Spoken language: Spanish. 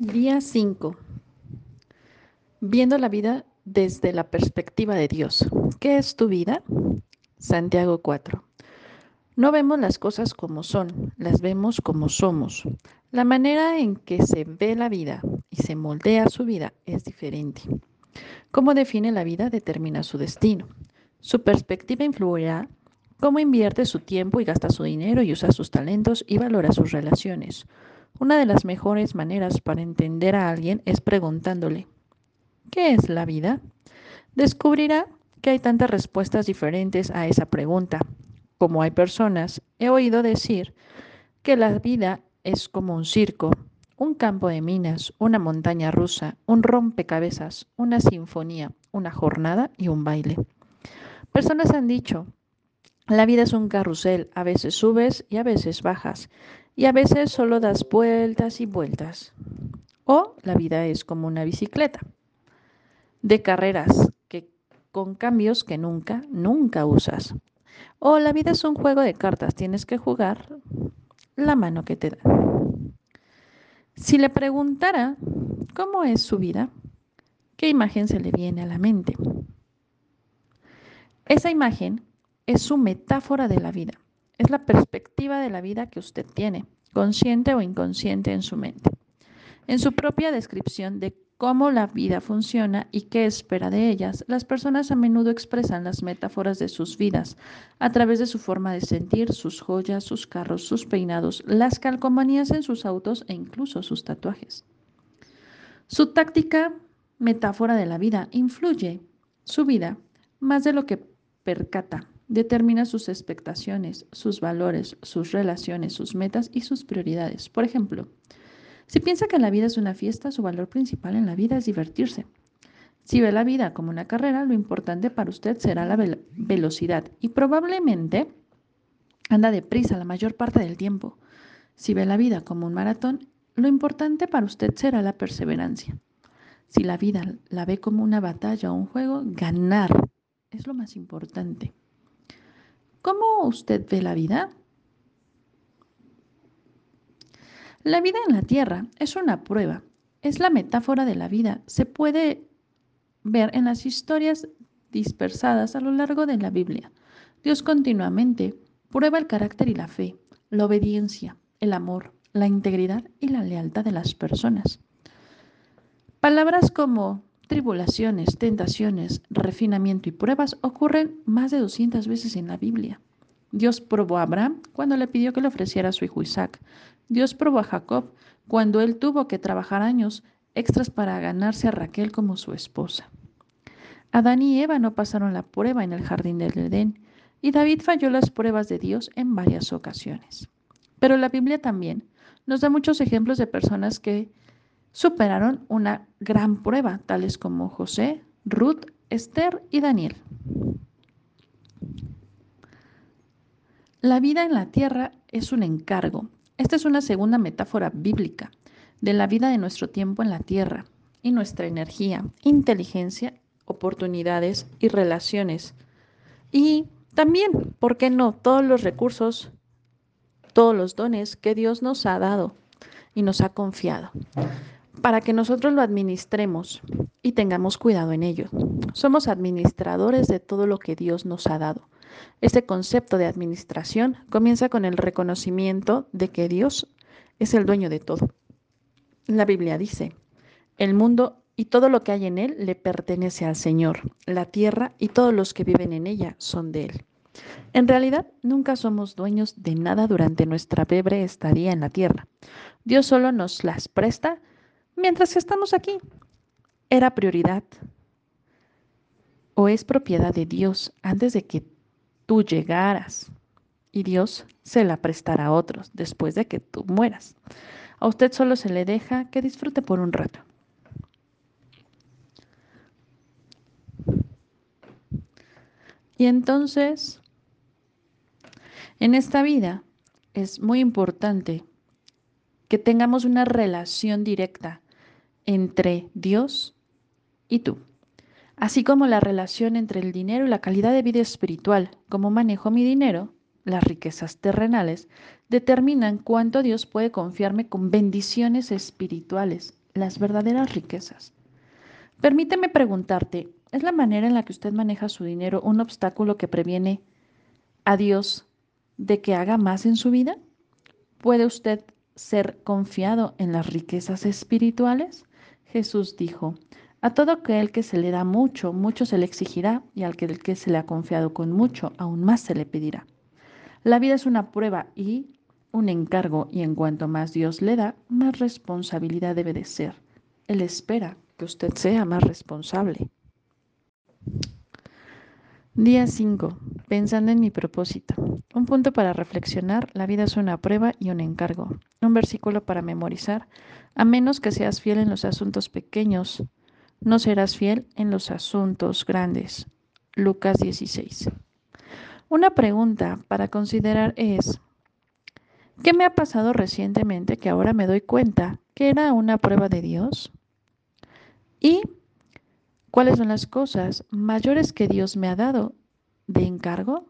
Día 5. Viendo la vida desde la perspectiva de Dios. ¿Qué es tu vida? Santiago 4. No vemos las cosas como son, las vemos como somos. La manera en que se ve la vida y se moldea su vida es diferente. Cómo define la vida determina su destino. Su perspectiva influirá cómo invierte su tiempo y gasta su dinero y usa sus talentos y valora sus relaciones. Una de las mejores maneras para entender a alguien es preguntándole, ¿qué es la vida? Descubrirá que hay tantas respuestas diferentes a esa pregunta. Como hay personas, he oído decir que la vida es como un circo, un campo de minas, una montaña rusa, un rompecabezas, una sinfonía, una jornada y un baile. Personas han dicho, la vida es un carrusel, a veces subes y a veces bajas, y a veces solo das vueltas y vueltas. O la vida es como una bicicleta de carreras que con cambios que nunca, nunca usas. O la vida es un juego de cartas, tienes que jugar la mano que te da. Si le preguntara cómo es su vida, ¿qué imagen se le viene a la mente? Esa imagen es su metáfora de la vida es la perspectiva de la vida que usted tiene, consciente o inconsciente en su mente. En su propia descripción de cómo la vida funciona y qué espera de ellas, las personas a menudo expresan las metáforas de sus vidas a través de su forma de sentir, sus joyas, sus carros, sus peinados, las calcomanías en sus autos e incluso sus tatuajes. Su táctica metáfora de la vida influye su vida más de lo que percata Determina sus expectaciones, sus valores, sus relaciones, sus metas y sus prioridades. Por ejemplo, si piensa que la vida es una fiesta, su valor principal en la vida es divertirse. Si ve la vida como una carrera, lo importante para usted será la velocidad y probablemente anda deprisa la mayor parte del tiempo. Si ve la vida como un maratón, lo importante para usted será la perseverancia. Si la vida la ve como una batalla o un juego, ganar es lo más importante. ¿Cómo usted ve la vida? La vida en la tierra es una prueba, es la metáfora de la vida. Se puede ver en las historias dispersadas a lo largo de la Biblia. Dios continuamente prueba el carácter y la fe, la obediencia, el amor, la integridad y la lealtad de las personas. Palabras como Tribulaciones, tentaciones, refinamiento y pruebas ocurren más de 200 veces en la Biblia. Dios probó a Abraham cuando le pidió que le ofreciera a su hijo Isaac. Dios probó a Jacob cuando él tuvo que trabajar años extras para ganarse a Raquel como su esposa. Adán y Eva no pasaron la prueba en el jardín del Edén y David falló las pruebas de Dios en varias ocasiones. Pero la Biblia también nos da muchos ejemplos de personas que superaron una gran prueba, tales como José, Ruth, Esther y Daniel. La vida en la tierra es un encargo. Esta es una segunda metáfora bíblica de la vida de nuestro tiempo en la tierra y nuestra energía, inteligencia, oportunidades y relaciones. Y también, ¿por qué no? Todos los recursos, todos los dones que Dios nos ha dado y nos ha confiado para que nosotros lo administremos y tengamos cuidado en ello. Somos administradores de todo lo que Dios nos ha dado. Este concepto de administración comienza con el reconocimiento de que Dios es el dueño de todo. La Biblia dice, el mundo y todo lo que hay en él le pertenece al Señor. La tierra y todos los que viven en ella son de él. En realidad, nunca somos dueños de nada durante nuestra breve estadía en la tierra. Dios solo nos las presta mientras que estamos aquí. Era prioridad o es propiedad de Dios antes de que tú llegaras y Dios se la prestará a otros después de que tú mueras. A usted solo se le deja que disfrute por un rato. Y entonces, en esta vida es muy importante que tengamos una relación directa entre Dios y tú, así como la relación entre el dinero y la calidad de vida espiritual, cómo manejo mi dinero, las riquezas terrenales, determinan cuánto Dios puede confiarme con bendiciones espirituales, las verdaderas riquezas. Permíteme preguntarte, ¿es la manera en la que usted maneja su dinero un obstáculo que previene a Dios de que haga más en su vida? ¿Puede usted ser confiado en las riquezas espirituales? Jesús dijo, a todo aquel que se le da mucho, mucho se le exigirá, y al que, se le ha confiado con mucho, aún más se le pedirá. La vida es una prueba y un encargo, y en cuanto más Dios le da, más responsabilidad debe de ser. Él espera que usted sea más responsable. Día 5. Pensando en mi propósito. Un punto para reflexionar. La vida es una prueba y un encargo. Un versículo para memorizar. A menos que seas fiel en los asuntos pequeños, no serás fiel en los asuntos grandes. Lucas 16. Una pregunta para considerar es, ¿qué me ha pasado recientemente que ahora me doy cuenta que era una prueba de Dios? ¿Y cuáles son las cosas mayores que Dios me ha dado de encargo?